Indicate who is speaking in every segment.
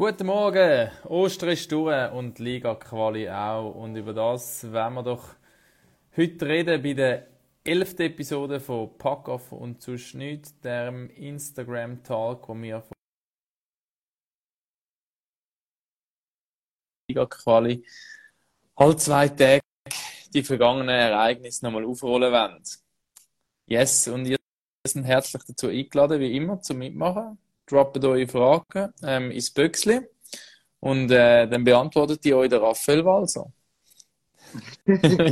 Speaker 1: Guten Morgen, Ostern ist durch und Liga-Quali auch. Und über das werden wir doch heute reden bei der elften Episode von Pack Off und zu nichts, dem Instagram-Talk, wo wir von Liga-Quali alle zwei Tage die vergangenen Ereignisse nochmal aufrollen wollen. Yes, und ihr seid herzlich dazu eingeladen, wie immer, zum Mitmachen droppt eure Fragen ähm, ins Büchsli und äh, dann beantwortet die euch der Raphael Walser.
Speaker 2: Guten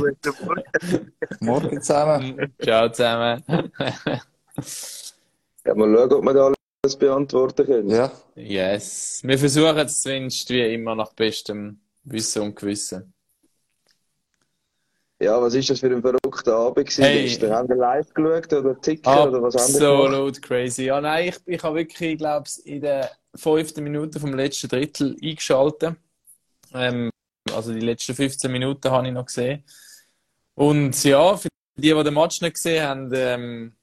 Speaker 2: Morgen.
Speaker 3: Morgen zusammen.
Speaker 1: Ciao zusammen.
Speaker 2: Ja, mal schauen, ob wir da alles beantworten können.
Speaker 3: Ja,
Speaker 1: yes. Wir versuchen es zumindest wie immer nach bestem Wissen und Gewissen.
Speaker 2: Ja, was ist das für ein verrückter Abend
Speaker 1: Hey.
Speaker 2: gestern? Haben wir live geschaut oder Ticker oder was gemacht?
Speaker 1: Absolut crazy. Ja, nein, ich, ich habe wirklich, ich glaube in der fünften Minute vom letzten Drittel eingeschaltet. Ähm, also die letzten 15 Minuten habe ich noch gesehen. Und ja, für die, die den Match nicht gesehen haben, ähm,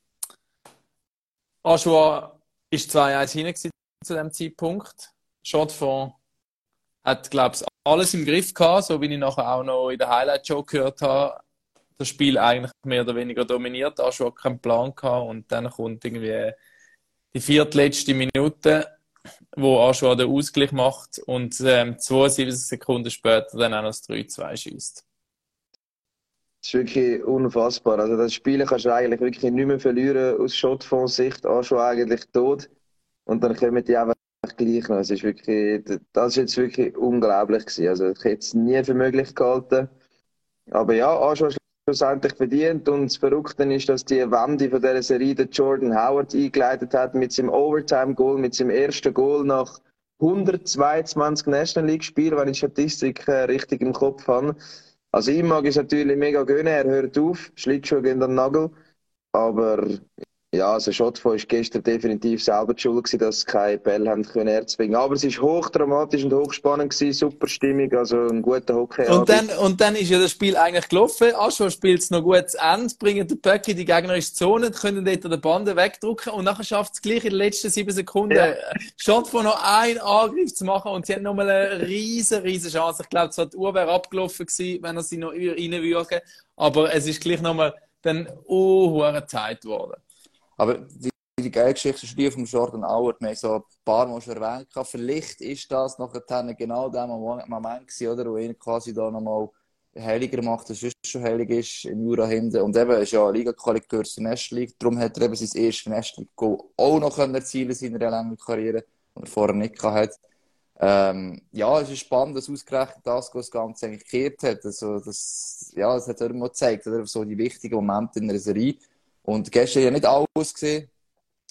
Speaker 1: Aschua ist 2-1 hinten gewesen zu dem Zeitpunkt. Shotfond hat, glaube ich, alles im Griff gehabt, so wie ich nachher auch noch in der Highlight-Show gehört habe. Das Spiel eigentlich mehr oder weniger dominiert. Aschua hat keinen Plan gehabt und dann kommt irgendwie die viertletzte Minute, wo Aschua den Ausgleich macht und ähm, 72 Sekunden später dann auch noch das 3-2 schießt.
Speaker 2: Das ist wirklich unfassbar. Also das Spiel kannst du eigentlich wirklich nicht mehr verlieren aus Shotfonds-Sicht. Auch schon eigentlich tot. Und dann kommen die einfach gleich noch. Es ist wirklich, das ist jetzt wirklich unglaublich gewesen. Also ich hätte es nie für möglich gehalten. Aber ja, Aschua schlussendlich verdient. Und das Verrückte ist, dass die Wende von dieser Serie der Jordan Howard eingeleitet hat mit seinem Overtime-Goal, mit seinem ersten Goal nach 122 National League-Spielen, wenn ich die Statistik äh, richtig im Kopf habe. Also ihm mag es natürlich mega gönnen, er hört auf, Schlittschuhe gehen an den Nagel. Aber ja, also Schottfonds ist gestern definitiv selber die schuld gewesen, dass sie keine Bälle haben können erzwingen. Aber es ist hochdramatisch und hochspannend gewesen, super Stimmung, also ein guter Hockey.
Speaker 1: Und dann, und dann ist ja das Spiel eigentlich gelaufen. Aschua spielt es noch gut zu Ende, bringt den Puck in die gegnerische Zone, können dort den Bande wegdrücken und nachher schafft es gleich in den letzten sieben Sekunden,
Speaker 2: Ja.
Speaker 1: von noch einen Angriff zu machen und sie haben nochmal eine riesen, riesen Chance. Ich glaube, zwar die Uhr wäre abgelaufen gewesen, wenn er sie noch reinwürgen, aber es ist gleich nochmal dann oh, Zeit geworden.
Speaker 3: Aber die, die geile Geschichte ist die vom Jordan Howard. Wir haben so ein paar Mal schon erwähnt. Vielleicht ist das nachher genau der Moment, oder, wo ihn quasi da nochmal heiliger macht, als er schon heilig ist im Jura hinten. Und eben, ist ja Liga-Quali gehört zur National. Darum hat er eben sein erstes National auch noch können erzielen in seiner langen Karriere, und er vorher nicht gehabt hat. Ähm, ja, es ist spannend, dass ausgerechnet das, was das Ganze eigentlich gekehrt hat. Also, das, ja, es hat immer gezeigt, oder? so die wichtigen Momente in der Serie. Und gestern ja nicht alles gesehen.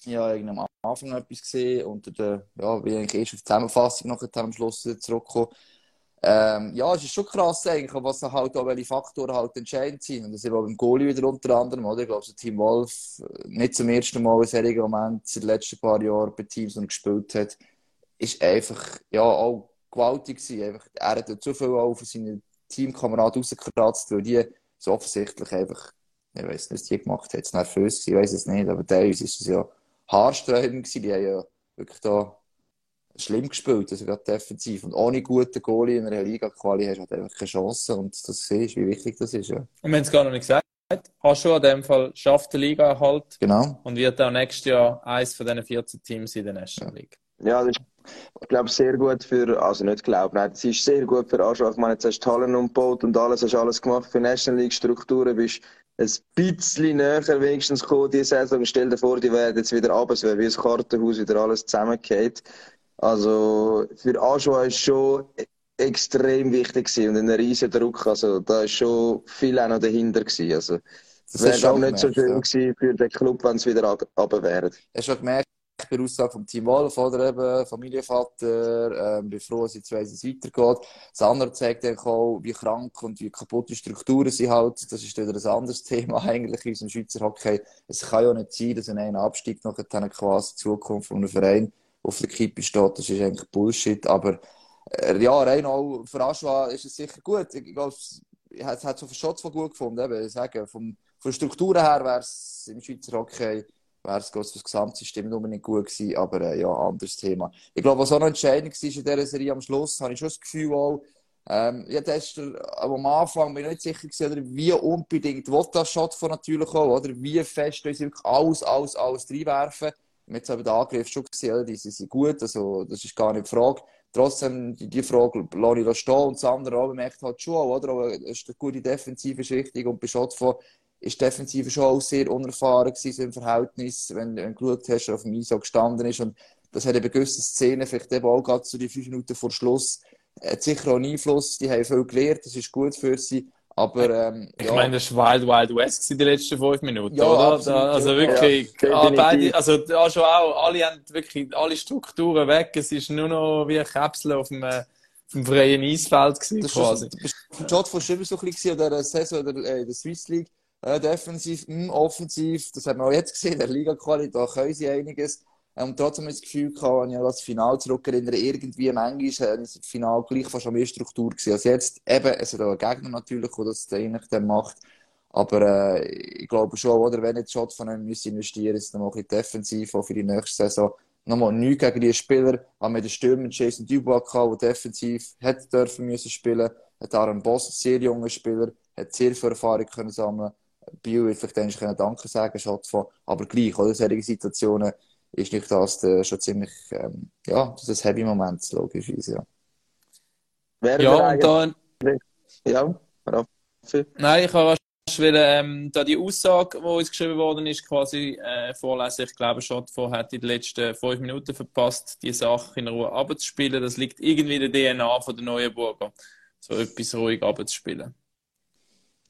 Speaker 3: Habe irgendwie am Anfang noch etwas gesehen und der, ja, bin eigentlich erst auf die Zusammenfassung nachher am Schluss zurückgekommen. Ähm, ja, es ist schon krass eigentlich, was halt auch welche Faktoren halt entscheidend sind. Und das ist auch beim Goalie wieder unter anderem, oder? Ich glaube, so Team Wolf äh, nicht zum ersten Mal in solchen Moment in den letzten paar Jahren bei Teams, er gespielt hat, ist einfach, ja, auch gewaltig gewesen. Einfach, er hat ja zu viel auch von seinen Teamkameraden rausgekratzt, weil die so offensichtlich einfach, ich weiß nicht, was die gemacht haben, nervös gewesen, ich weiß es nicht, aber teilweise ist es ja haarsträubend gewesen. Die haben ja wirklich da schlimm gespielt, also gerade defensiv. Und ohne guten Goalie in einer Liga-Quali hast du halt einfach keine Chance. Und das siehst du, wie wichtig das ist, ja.
Speaker 1: Und wir haben es gar noch nicht gesagt. Aschua in dem Fall schafft den Liga-Erhalt
Speaker 3: Genau.
Speaker 1: und wird auch nächstes Jahr eins von diesen 14 Teams in der National League.
Speaker 2: Ja, das ist, ich glaube, sehr gut für, also nicht glaube, nein, es ist sehr gut für Aschua. Ich meine, jetzt hast du die Hallen umgebaut und alles, hast alles gemacht für National League Strukturen, bist ein bisschen näher wenigstens gekommen diese Saison. Stell dir vor, die werden jetzt wieder runter, es wäre wie ein Kartenhaus, wieder alles zusammengeht. Also, für Aschua ist schon extrem wichtig gewesen und ein riesen Druck. Also, da ist schon viel auch noch dahinter gewesen. Also,
Speaker 3: Das
Speaker 2: es wäre auch nicht so schön
Speaker 3: gemerkt,
Speaker 2: gewesen für den Club, wenn es wieder runter wäre.
Speaker 3: Hast du schon gemerkt, bei Aussage vom Team Wolf, oder eben Familienvater, ähm, bin froh, dass jetzt weiss, wie es weitergeht. Das andere zeigt auch, wie krank und wie kaputt die Strukturen sind halt. Das ist wieder ein anderes Thema eigentlich in unserem Schweizer Hockey. Es kann ja nicht sein, dass in einem Abstieg nachher dann quasi Zukunft von einem Verein auf der Kippe steht. Das ist eigentlich Bullshit. Aber äh, ja, rein auch für Aschwa ist es sicher gut. Ich glaube, es hat- so Schutz von gut gefunden. Eben, ich vom, von der Struktur her wäre es im Schweizer Hockey wäre es das Gesamtsystem nur nicht gut gewesen, aber äh, ja, anderes Thema. Ich glaube, was auch noch entscheidend war in dieser Serie am Schluss, habe ich schon das Gefühl auch, ähm, ja, ist der, am Anfang bin ich nicht sicher gewesen, wie unbedingt will das Shot von natürlich auch, oder wie fest wir wirklich alles, alles, alles reinwerfen. Wir haben den Angriff schon gesehen, die sind gut, also das ist gar nicht die Frage. Trotzdem, die, die Frage lasse ich da stehen und das andere auch bemerkt halt schon, oder? Aber eine gute Defensive, ist richtig und bei Shot von ist die Defensive schon auch sehr unerfahren gewesen, im Verhältnis, wenn, wenn du geschaut hast, auf dem Eis gestanden ist. Und das hat eben gewisse Szenen, vielleicht eben auch gerade zu so die fünf Minuten vor Schluss, hat sicher auch einen Einfluss. Die haben viel gelernt, das ist gut für sie. Aber, ähm,
Speaker 1: ich
Speaker 3: ja.
Speaker 1: meine, das war Wild Wild West die letzten fünf Minuten,
Speaker 3: Ja,
Speaker 1: oder?
Speaker 3: absolut,
Speaker 1: Da, also
Speaker 3: ja.
Speaker 1: wirklich,
Speaker 2: Ja,
Speaker 1: ah, beide, also da schon auch, alle haben wirklich alle Strukturen weg. Es ist nur noch wie ein Käpsel auf dem, äh, auf dem freien Eisfeld gewesen,
Speaker 3: Das
Speaker 1: quasi.
Speaker 3: war Shot von Schüber so ein bisschen in der Saison der, äh, der Swiss League. Äh, defensiv, mh, offensiv, das hat man auch jetzt gesehen, der Liga-Quali, da können sie einiges. Ähm, trotzdem habe ich das Gefühl gehabt, wenn ich das Finale zurückerinnere, irgendwie manchmal äh, ist das Finale gleich fast an mehr Struktur gewesen. Also jetzt eben, es ist auch ein Gegner natürlich, der das eigentlich dann macht. Aber äh, ich glaube schon, oder, wenn jetzt Shot von müssen investieren, ist dann auch ein bisschen defensiv, auch für die nächste Saison. Nochmal nichts gegen die Spieler, haben wir den Stürmer Jason Dubois gehabt, der defensiv hätte dürfen müssen spielen, hat Aaron Boss, ein sehr junger Spieler, hat sehr viel Erfahrung können sammeln. Bio wird vielleicht eigentlich Danke sagen, Shot von, aber gleich, oder, solche Situationen ist nicht das äh, schon ziemlich, ähm, ja, das ist ein Heavy-Moment, logischerweise, ja.
Speaker 2: Wäre
Speaker 1: Ja,
Speaker 2: der
Speaker 1: und da,
Speaker 2: Ja, Raffi.
Speaker 1: Nein, ich habe will, ähm, da die Aussage, die uns geschrieben worden ist, quasi äh, vorlesen. Ich glaube, Schottfor hat in den letzten fünf Minuten verpasst, die Sache in Ruhe abzuspielen. Das liegt irgendwie in der DNA von der Neuenburger, so etwas ruhig abzuspielen.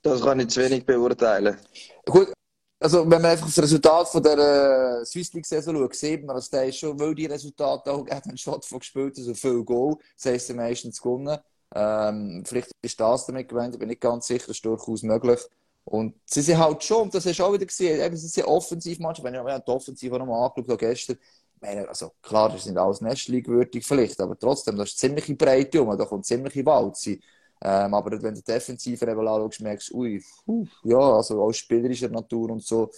Speaker 2: Das kann ich zu wenig beurteilen.
Speaker 3: Gut, also wenn man einfach das Resultat von der äh, Swiss League Saison schaut, sieht man, dass der schon, weil die Resultate auch hat einen Shot von gespielt, also viel Goal, das heisst, meistens gewonnen. Ähm, vielleicht ist das damit gemeint, ich bin nicht ganz sicher, das ist durchaus möglich. Und sie sind halt schon, und das hast du auch wieder gesehen, eben, sie sind offensiv manchmal, wenn ich mir die Offensiv auch nochmal angeschaut habe gestern, meine, also klar, das sind alles National League würdig vielleicht, aber trotzdem, das ist ziemliche Breite um, da kommt ziemliche Walze. Ähm, aber wenn du die Defensive eben anschaust, merkst du, ui, puh, ja, also aus spielerischer Natur und so.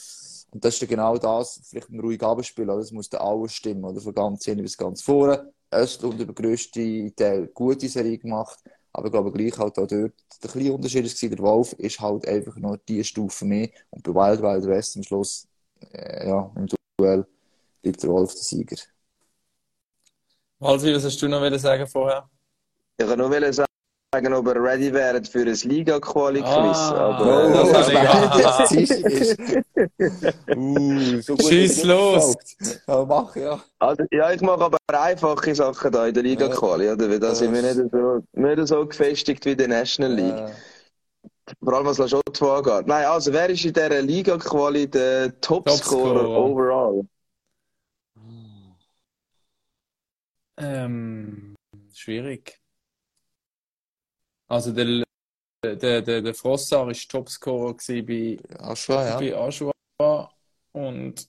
Speaker 3: Und das ist dann genau das, vielleicht ein ruhig oder? das muss dann alles stimmen, oder? Von ganz hinten bis ganz vorne. Östland über grössten Teil gute Serie gemacht, aber ich glaube gleich halt auch dort, der kleine Unterschied war, der Wolf ist halt einfach noch die Stufe mehr und bei Wild Wild West am Schluss, äh, ja, im Duell bleibt der Wolf der Sieger.
Speaker 1: Walsi, was hast du noch wollen sagen vorher?
Speaker 2: Ich kann nur wollen sagen, ob er ready wäre für ein Liga-Quali-Quiz.
Speaker 1: Ah.
Speaker 2: aber,
Speaker 1: Oh,
Speaker 2: äh,
Speaker 1: das
Speaker 3: ist. Uh, so
Speaker 1: Schieß los.
Speaker 3: Ja, mach, ja.
Speaker 2: Also, ja, ich mache aber einfache Sachen da in der Liga-Quali, oder? Weil da sind wir nicht so, nicht so gefestigt wie die National League.
Speaker 3: Äh,
Speaker 2: Vor allem was La Chaux angeht. Nein, also, wer ist in dieser Liga-Quali der Topscorer
Speaker 1: Topscorer.
Speaker 2: overall?
Speaker 1: Ähm, schwierig. Also der, der, der, der Frossar war Topscorer bei
Speaker 3: ja, schon, ja.
Speaker 1: bei Aschua und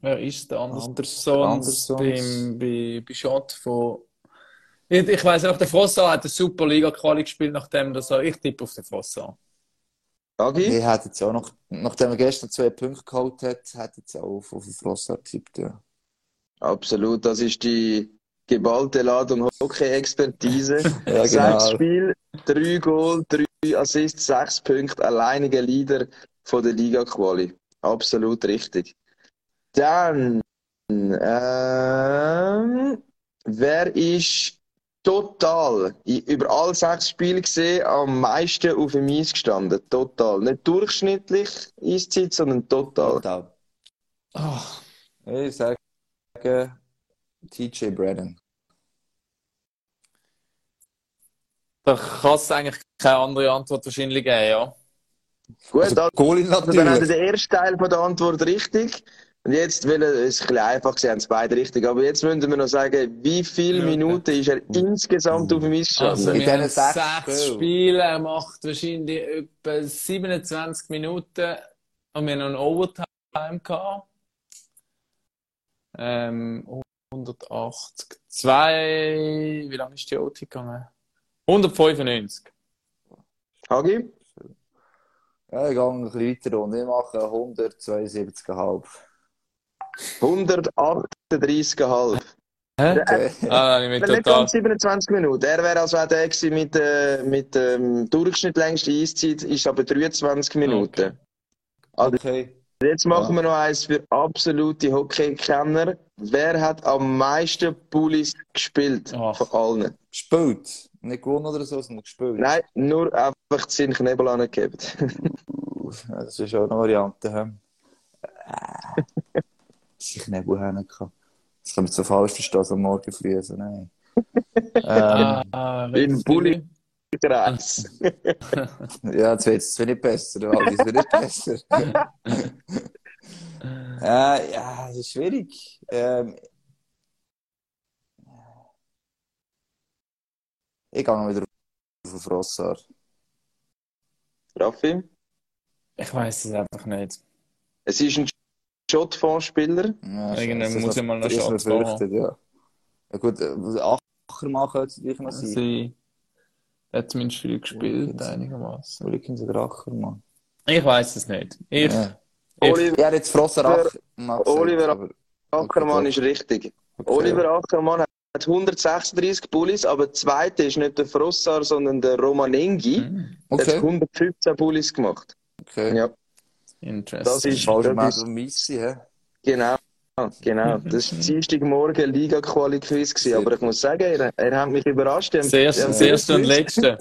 Speaker 1: wer ist der Andersons
Speaker 3: Anders- Andersons.
Speaker 1: beim bei, bei Schott von ich, ich weiß auch der Frossar hat eine super Liga Quali gespielt nachdem das ich tippe auf den Frossar
Speaker 2: Agi?
Speaker 3: Ich hätte jetzt auch noch, nachdem er gestern zwei Punkte geholt hat, hätte jetzt auch auf, auf den Flosser getippt, ja.
Speaker 2: Absolut, das ist die geballte Ladung Hockey-Expertise.
Speaker 3: Ja,
Speaker 2: Sechs
Speaker 3: genau.
Speaker 2: Spiele, drei Goal, drei Assists, sechs Punkte, alleiniger Leader von der Liga-Quali. Absolut richtig. Dann, ähm, wer ist total über alle sechs Spiele gesehen am meisten auf dem Eis gestanden? Total. Nicht durchschnittlich Eiszeit, sondern total.
Speaker 3: Total.
Speaker 1: Ach,
Speaker 3: Ich sage TJ Brennan.
Speaker 1: da kann es eigentlich keine andere Antwort wahrscheinlich geben ja
Speaker 2: Gut,
Speaker 3: Also,
Speaker 2: also,
Speaker 3: Goalie
Speaker 2: Also dann haben
Speaker 3: natürlich.
Speaker 2: wir den ersten Teil von der Antwort richtig. Und jetzt, weil es ein bisschen einfach, sie haben es beide richtig. Aber jetzt müssen wir noch sagen, wie viele
Speaker 1: Minuten.
Speaker 2: Minuten ist er insgesamt auf dem Eis
Speaker 1: Also?
Speaker 3: In
Speaker 1: wir haben
Speaker 3: diesen sechs
Speaker 1: sechs
Speaker 3: Spielen.
Speaker 1: Spiele, er macht wahrscheinlich etwa 27 Minuten und wir haben noch einen Overtime gehabt. Ähm, 180, zwei, wie lange ist die OT gegangen? 195.
Speaker 2: Hagi?
Speaker 3: Ja, ich gehe ein bisschen weiter und ich mache 172,5.
Speaker 2: 138,5.
Speaker 1: Hä?
Speaker 3: Okay.
Speaker 1: Ah, ich bin
Speaker 2: Nicht
Speaker 1: total.
Speaker 2: ganz 27 Minuten. Er wäre also auch der gewesen mit, äh, mit ähm, Durchschnitt längste Eiszeit, ist aber 23 Minuten. Also
Speaker 3: Okay.
Speaker 2: Jetzt machen wir noch eins für absolute Hockey-Kenner. Wer hat am meisten Pullis gespielt
Speaker 1: Ach.
Speaker 2: von allen?
Speaker 3: Gespielt. Nicht gewonnen oder so, sondern gespielt.
Speaker 2: Nein, nur einfach den Knebel angegeben.
Speaker 3: Das ist auch eine Variante. hä? Äh, Ich nicht wohin kann. Das kann man so falsch verstehen, so am Morgen früh. Also nein. ähm,
Speaker 1: Ah,
Speaker 2: In
Speaker 1: redest du
Speaker 2: Bulli. Kreis.
Speaker 3: ja, jetzt wird es nicht besser. Es wird nicht besser. äh, ja, das ist schwierig. Ähm, ich gehe noch wieder auf den Frossar.
Speaker 2: Raffi?
Speaker 1: Ich weiß es einfach nicht.
Speaker 2: Es ist ein Shotfonds-Spieler.
Speaker 3: Ja,
Speaker 1: Irgendwann muss ich mal noch Schatz
Speaker 3: befürchtet, ja. Ja gut, äh, Ackermann könnte es natürlich noch sein.
Speaker 1: Sie hat zumindest viel gespielt, einigermaßen.
Speaker 3: Wilkins oder Ackermann.
Speaker 1: Ich weiß es nicht. Ich,
Speaker 3: Ja.
Speaker 1: ich,
Speaker 2: Oliver,
Speaker 3: Ja, jetzt Frosser Ackermann gesagt,
Speaker 2: Oliver
Speaker 3: aber-
Speaker 2: Ackermann ist richtig.
Speaker 3: okay.
Speaker 2: Oliver Ackermann hat 136 Pullis, aber der zweite ist nicht der Frossar, sondern der Romanengi.
Speaker 1: Hm,
Speaker 2: Der hat
Speaker 3: Okay,
Speaker 2: 115 Pullis gemacht.
Speaker 3: okay.
Speaker 2: Ja,
Speaker 1: interesting.
Speaker 2: Das ist- das ist-
Speaker 3: so Missi, hä?
Speaker 2: genau. Genau, das war Dienstagmorgen Liga-Quali-Quiz, gewesen,
Speaker 3: Sehr
Speaker 2: aber ich muss sagen, er, er hat mich überrascht. Er-
Speaker 1: das erste,
Speaker 2: er-
Speaker 1: das erste und letzte.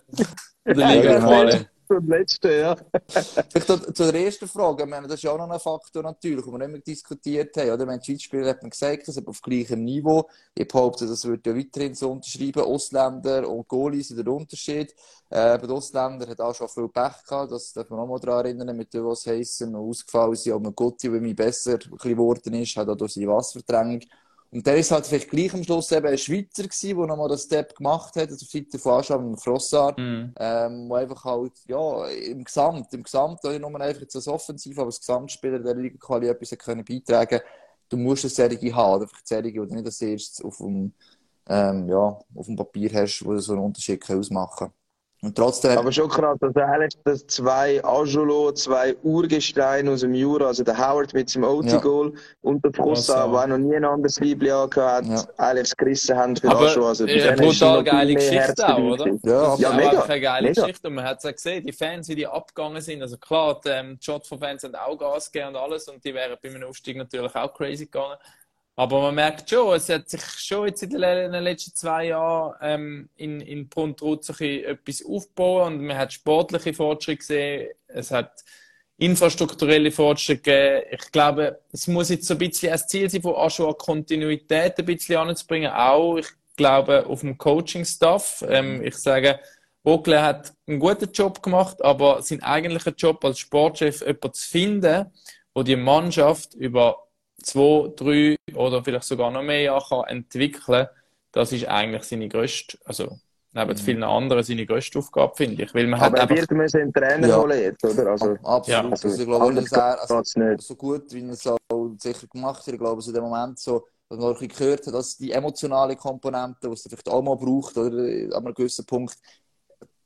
Speaker 1: Der Liga. Quali.
Speaker 2: Und letzte, ja.
Speaker 3: Vielleicht zu, zu der ersten Frage, meine, das ist ja auch noch ein Faktor natürlich, den wir immer diskutiert haben. Oder? Wenn die Schweizspieler hat man gesagt, das ist auf gleichem Niveau. Ich behaupte, das wird ja weiterhin so unterschreiben. Ausländer und Goalies sind der Unterschied. Äh, bei den Ausländern hat auch schon viel Pech gehabt, das darf man auch mal daran erinnern, mit dem, was heissen, ausgefallen sind, aber Gotti, wie mir besser geworden ist, hat auch durch seine Wasserverdrängung. Und der ist halt vielleicht gleich am Schluss eben ein Schweizer gewesen, der nochmal den Step gemacht hat, also auf Seite von Ascham und Frossard.
Speaker 1: Hm.
Speaker 3: Ähm, wo einfach halt, ja, im Gesamt, im Gesamt, nicht nur einfach jetzt als Offensiv, aber als Gesamtspieler der Liga Quali etwas können beitragen Du musst eine Serie haben, einfach eine Serie, die du nicht als erstes auf dem, ähm, ja, auf dem Papier hast, wo so einen Unterschied kann ausmachen Und trotzdem,
Speaker 2: Aber schon krass, dass eigentlich dass zwei Ajulo, zwei Urgesteine aus dem Jura, also der Howard mit seinem OT-Goal und der Frossa,
Speaker 1: Frossa.
Speaker 2: der auch noch nie ein anderes Liebling hat,
Speaker 3: Ja.
Speaker 2: eigentlich es gerissen haben für
Speaker 1: Aber
Speaker 2: Ajulo. Also,
Speaker 1: eine brutal geile Geschichte auch, oder?
Speaker 3: ja,
Speaker 1: Das
Speaker 2: Ja, mega.
Speaker 1: eine geile
Speaker 2: Mega.
Speaker 1: Geschichte und man hat es ja gesehen, die Fans, wie die abgegangen sind. Also klar, die ähm, Shotful-Fans haben auch Gas gegeben und alles und die wären bei einem Aufstieg natürlich auch crazy gegangen. Aber man merkt schon, es hat sich schon jetzt in den, letzten zwei Jahren ähm, in, in Pontrut so etwas aufgebaut und man hat sportliche Fortschritte gesehen, es hat infrastrukturelle Fortschritte gegeben. Ich glaube, es muss jetzt so ein bisschen ein Ziel sein, von Aschua Kontinuität ein bisschen anzubringen. Auch, ich glaube, auf dem Coaching-Staff. Ähm, ich sage, Vogler hat einen guten Job gemacht, aber sein eigentlicher Job als Sportchef, jemanden zu finden, wo die Mannschaft über zwei, drei oder vielleicht sogar noch mehr Jahre kann entwickeln das ist eigentlich seine grösste, also neben vielen anderen, seine grösste Aufgabe, finde ich. Weil man hat
Speaker 2: Aber er
Speaker 1: einfach
Speaker 2: wird müssen einen Trainer
Speaker 3: Ja.
Speaker 2: holen jetzt, oder? Also,
Speaker 3: absolut.
Speaker 1: ja.
Speaker 3: Also, ich glaube, dass er, also,
Speaker 2: nicht.
Speaker 3: so gut, wie er es auch sicher gemacht hat, ich glaube, so in dem Moment so, dass man auch ein bisschen gehört hat, dass die emotionale Komponente, die es vielleicht auch mal braucht, oder, an einem gewissen Punkt,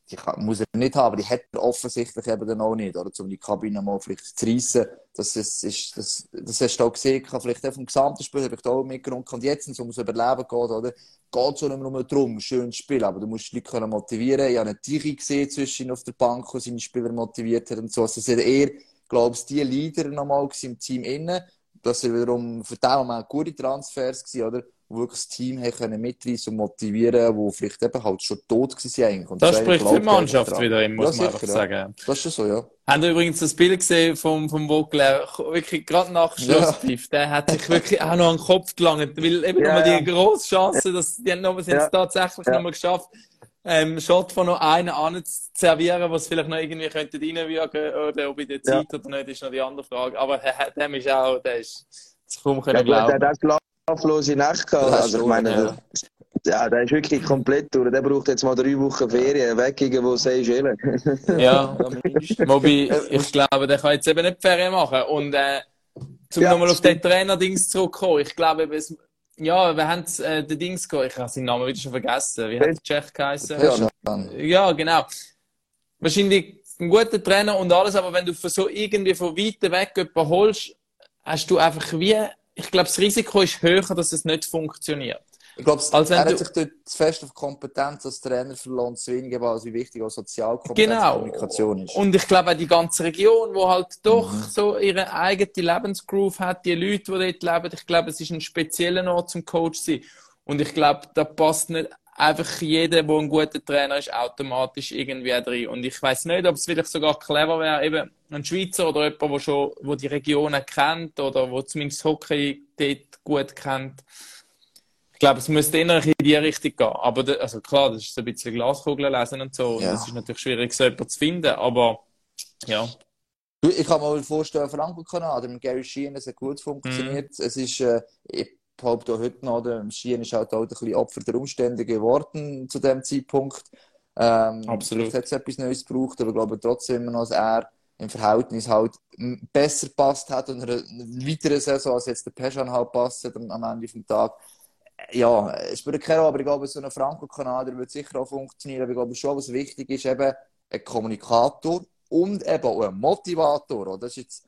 Speaker 3: die kann, muss er nicht haben, aber die hat er offensichtlich eben dann auch nicht, oder, um die Kabine mal vielleicht zu reissen. Das ist, ist, das, das hast du auch gesehen, kann vielleicht auch vom gesamten Spiel, habe ich da auch mitgenommen. Und jetzt, wenn es Überleben geht, oder, geht es nicht mehr darum, schön zu spielen, aber du musst die Leute können motivieren. Ich habe einen Tichy gesehen zwischen auf der Bank, der seine Spieler motiviert hat und so. Also, sind eher, glaube ich, die Leader nochmal im Team innen. Das sind wiederum für den Moment gute Transfers gewesen, oder? Wo wirklich das Team haben können mitreißen und motivieren, wo vielleicht eben halt schon tot eigentlich. Und
Speaker 1: Das spricht für die Mannschaft
Speaker 3: daran.
Speaker 1: wieder, muss
Speaker 3: Ja,
Speaker 1: man einfach
Speaker 3: ja.
Speaker 1: sagen.
Speaker 3: Das ist so, ja.
Speaker 1: Habt ihr übrigens das Bild gesehen vom, vom Vogler? Wirklich gerade nach Schlusspfiff. Der hat sich wirklich auch noch an den Kopf gelangt, weil eben
Speaker 2: Ja,
Speaker 1: nochmal
Speaker 2: ja.
Speaker 1: die grosse Chance, dass die haben haben es
Speaker 2: Ja.
Speaker 1: tatsächlich
Speaker 2: Ja.
Speaker 1: nochmal geschafft, ähm, Shot von noch einen an zu servieren, was vielleicht noch irgendwie könnte reinwirken oder ob in der Zeit oder nicht, ist noch die andere Frage. Aber er- dem ist auch, der ist, das kaum
Speaker 2: Ja,
Speaker 1: können
Speaker 2: gut, der
Speaker 1: glauben.
Speaker 2: Schlaflose Nächte gehabt.
Speaker 3: Das
Speaker 2: Also, ich meine,
Speaker 1: ja.
Speaker 2: der- ja, der ist wirklich komplett durch. Der braucht jetzt mal drei Wochen Ferien, weg irgendwo Seychellen.
Speaker 1: Ja.
Speaker 3: Ja.
Speaker 1: Wobei, ich glaube, der kann jetzt eben nicht Ferien machen. Und, äh, zum
Speaker 2: Ja,
Speaker 1: nochmal auf den Trainer-Dings zurückkommen. Ich glaube, es, ja, wir haben äh, den Dings gehabt. Ich habe seinen Namen wieder schon vergessen. Wie hat der Tschech geheißen?
Speaker 3: Ja,
Speaker 1: genau. Wahrscheinlich ein guter Trainer und alles, aber wenn du von so irgendwie von weiter weg jemanden holst, hast du einfach wie ich glaube, das Risiko ist höher, dass es nicht funktioniert.
Speaker 3: Ich glaube,
Speaker 1: Also
Speaker 3: er hat sich dort zu fest auf Kompetenz als Trainer verloren, zu wenig eben als wie wichtig auch Sozialkompetenz
Speaker 1: Genau.
Speaker 3: und Kommunikation ist.
Speaker 1: Und ich glaube auch die ganze Region, wo halt doch
Speaker 3: Mhm.
Speaker 1: so ihre eigene Lebensgroove hat, die Leute, die dort leben, ich glaube, es ist ein spezieller Ort zum Coach sein. Und ich glaube, da passt nicht einfach jeder, der ein guter Trainer ist, automatisch irgendwie rein. Und ich weiß nicht, ob es vielleicht sogar clever wäre, eben ein Schweizer oder jemand, der schon, wo die Regionen kennt oder wo zumindest Hockey dort gut kennt. Ich glaube, es müsste eher in die Richtung gehen. Aber, da- also klar, das ist ein bisschen Glaskugeln lesen und so.
Speaker 3: Ja.
Speaker 1: es ist natürlich schwierig, so jemanden zu finden. Aber, ja.
Speaker 3: Ich kann mir vorstellen, Franco-Kanal, mit Gary Sheehan, es hat gut funktioniert.
Speaker 1: Mhm.
Speaker 3: Es ist, äh, ich auch heute noch, der Sheehan ist halt auch ein bisschen Opfer der Umstände geworden zu dem Zeitpunkt. Ähm,
Speaker 1: Absolut.
Speaker 3: vielleicht hat etwas Neues gebraucht, aber ich glaube trotzdem immer noch, dass er im Verhältnis halt besser passt hat und eine weitere Saison als jetzt der Peschan halt passt hat am, Ende vom Tag. Ja, es spielt keine Rolle, aber ich glaube, so ein Franco-Kanadier wird sicher auch funktionieren. Aber ich glaube schon, was wichtig ist, eben ein Kommunikator und eben auch ein Motivator. oder? Das ist jetzt,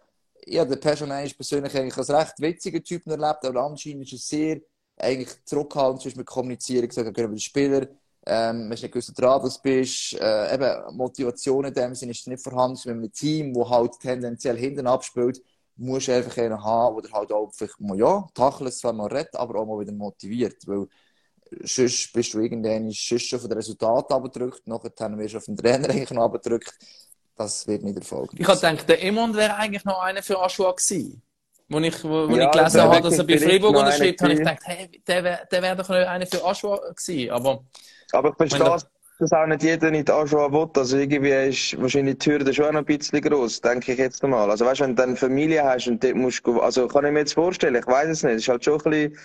Speaker 3: ja, der Personal persönlich eigentlich als recht witziger Typ erlebt, aber anscheinend ist er sehr eigentlich zurückhaltend zwischen mit Kommunizieren, gesagt, gegenüber den Spieler. Ähm, ist nicht gewusst, dran, was du bist. Äh, eben, Motivation in dem Sinne ist nicht vorhanden. Wenn man ein Team, das halt tendenziell hinten abspielt, musst du einfach einen haben, der halt auch vielleicht mal, ja, Tacheles zwar mal redet, aber auch mal wieder motiviert. Weil sonst bist du irgendwann schon von den Resultaten abgedrückt, nachher wirst du auf den Trainer eigentlich noch abgedrückt. Das wird nicht erfolgreich.
Speaker 1: Ich habe gedacht, der Emond wäre eigentlich noch einer für Aschua gewesen. Wo ich, wo, wo
Speaker 2: Ja,
Speaker 1: ich gelesen habe, dass er bei Freiburg unterschreibt, habe ich gedacht, hey, der wäre der wär doch noch einer für Aschua gewesen. Aber
Speaker 2: Aber ich verstehe, dass auch nicht jeder nicht Aschua will. Also irgendwie ist wahrscheinlich die Hürde schon noch ein bisschen groß, denke ich jetzt mal. Also weißt du, wenn du dann Familie hast und dort musst du, also kann ich mir jetzt vorstellen, ich weiß es nicht, es ist halt schon ein bisschen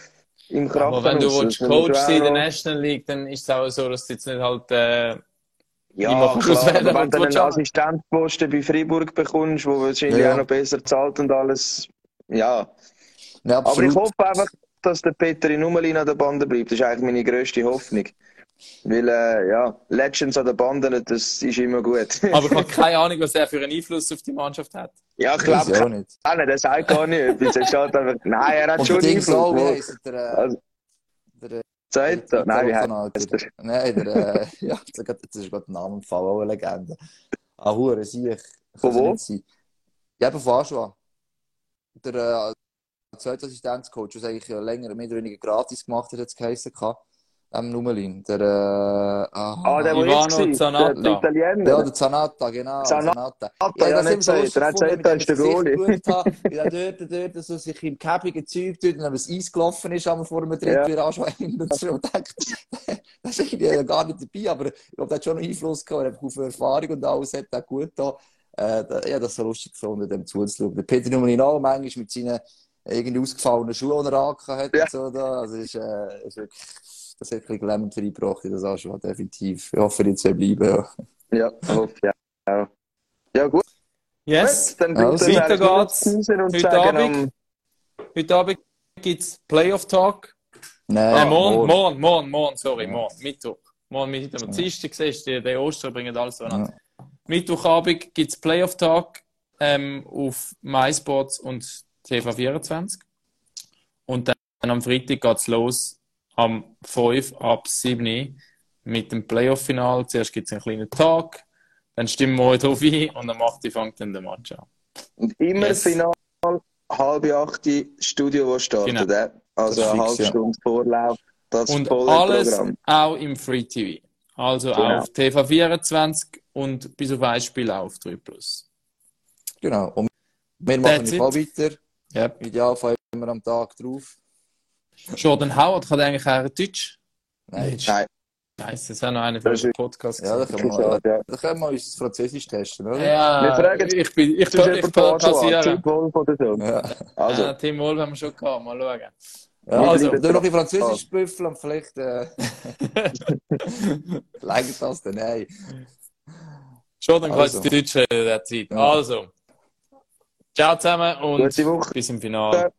Speaker 2: im Kraft.
Speaker 1: Aber wenn du
Speaker 2: raus.
Speaker 1: willst Coach sein in der National League, dann ist es auch so, dass du jetzt nicht halt, äh,
Speaker 2: Ja, klar, wenn
Speaker 1: du
Speaker 2: einen. Assistenzposten bei Freiburg bekommst, wo wahrscheinlich
Speaker 3: Ja, ja.
Speaker 2: auch noch besser zahlt und alles, ja.
Speaker 3: Ja,
Speaker 2: Aber ich hoffe einfach, dass der Peter in Nummerlin an der Bande bleibt. Das ist eigentlich meine grösste Hoffnung. Weil, äh, ja, Legends an der Bande, das ist immer gut.
Speaker 1: aber ich habe keine Ahnung, was er für einen Einfluss auf die Mannschaft hat.
Speaker 2: ja, ich glaube,
Speaker 3: auch nicht.
Speaker 2: auch nicht. Er sagt gar nicht etwas. Er steht einfach, nein, er hat
Speaker 3: Und
Speaker 2: schon
Speaker 3: so, wie
Speaker 2: Einfluss.
Speaker 3: der, äh,
Speaker 2: Also,
Speaker 3: der, der
Speaker 2: sagt er? Nein, wie heißt
Speaker 3: Italo-Kanadier?
Speaker 2: er?
Speaker 3: Nein, der, äh, ja, jetzt ist gerade- der Name gefallen, auch eine Legende. Ah, Hure, sieh ich.
Speaker 2: Von wo?
Speaker 3: Ja, eben von Aschua. Der, äh, zweite Assistenzcoach, was eigentlich länger mehr oder weniger gratis gemacht hat, hat es geheißen, gehabt. Ähm, Nummerlin. Der, äh, ah,
Speaker 2: Ah, der,
Speaker 1: Ivano Zanatta.
Speaker 2: der, Italiener.
Speaker 3: Ja, der Zanatta, genau.
Speaker 2: Zanatta,
Speaker 3: Ja,
Speaker 2: ja,
Speaker 3: das
Speaker 2: nicht
Speaker 3: immer so
Speaker 2: Er er ist der Goalie.
Speaker 3: geschaut habe, er dort, dort so sich im käbigen Zeug tut und dann das Eis gelaufen ist, aber vor dem Tritt
Speaker 2: Ja.
Speaker 3: anschweigen und so. Und denkt, das ist irgendwie gar nicht dabei, aber ich glaube, der hat schon noch Einfluss gehabt, er hat auf Erfahrung und alles, hat auch gut da. Äh, da- ja, das ist so lustig gefunden, dem zuzuschauen. Der Peter Nummerin auch manchmal mit seinen irgendwie ausgefallenen Schuhen, die er angehabt hat.
Speaker 2: Ja.
Speaker 3: Und so da. Also, ist, äh, ist wirklich, das hat ein bisschen Glamour reingebracht in das auch schon, definitiv. Ich hoffe, die zwei bleiben, ja.
Speaker 2: Ja, hoffe ich auch. Ja, gut.
Speaker 1: Yes.
Speaker 2: Dann bleibt
Speaker 3: Also,
Speaker 1: weiter geht's. Heute Abend.
Speaker 2: am-
Speaker 1: Heute Abend gibt es Playoff Talk.
Speaker 3: Nein,
Speaker 1: äh, morgen,
Speaker 3: morgen.
Speaker 1: morgen, morgen, morgen, sorry,
Speaker 3: Ja.
Speaker 1: morgen, Mittwoch. Morgen Mittwoch.
Speaker 3: Ja.
Speaker 1: Dienstag siehst du, der Ostern bringt alles so
Speaker 3: Ja.
Speaker 1: Mittwochabend gibt es Playoff Talk ähm, auf MySports und TV24. Und dann am Freitag geht es los am 5 ab 7 Uhr mit dem Playoff-Final. Zuerst gibt es einen kleinen Tag, dann stimmen wir drauf ein und am 8 Uhr fängt dann der Match an.
Speaker 2: Und immer
Speaker 1: Yes.
Speaker 2: Final, halb acht Studio, wo startet.
Speaker 1: Genau.
Speaker 2: äh? Also eine halbe
Speaker 3: ja.
Speaker 2: Stunde Vorlauf. Das
Speaker 1: Und alles
Speaker 2: Programm.
Speaker 1: auch im Free TV. Also
Speaker 2: Genau.
Speaker 1: auf TV24 und bis auf ein Spiel auch auf 3 Plus.
Speaker 3: Genau. Und wir machen
Speaker 1: That's
Speaker 3: weiter.
Speaker 1: Yep.
Speaker 3: Idealfall immer am Tag drauf.
Speaker 1: Jordan Howard kann eigentlich auch Deutsch.
Speaker 3: Nein.
Speaker 2: Nein,
Speaker 1: Scheiße, das ist auch noch einer
Speaker 2: ist
Speaker 1: den Podcasts.
Speaker 3: Ja, da können, wir,
Speaker 2: ja.
Speaker 3: da können wir uns das Französisch testen, oder?
Speaker 1: Ja,
Speaker 2: Wir fragen-
Speaker 1: ich bin, ich, ich, ich passieren.
Speaker 2: Typ Wolf oder so.
Speaker 3: Ja.
Speaker 2: Also,
Speaker 1: Ja, Tim Wolf haben wir schon gehabt, mal schauen.
Speaker 3: Ja, also, du noch ein
Speaker 2: dran.
Speaker 3: Französisch büffeln und vielleicht äh, leidet das dann. Nein.
Speaker 1: Jordan kann
Speaker 3: Also.
Speaker 1: jetzt Deutsch in der Zeit.
Speaker 3: Ja.
Speaker 1: Also, ciao zusammen und bis im Finale.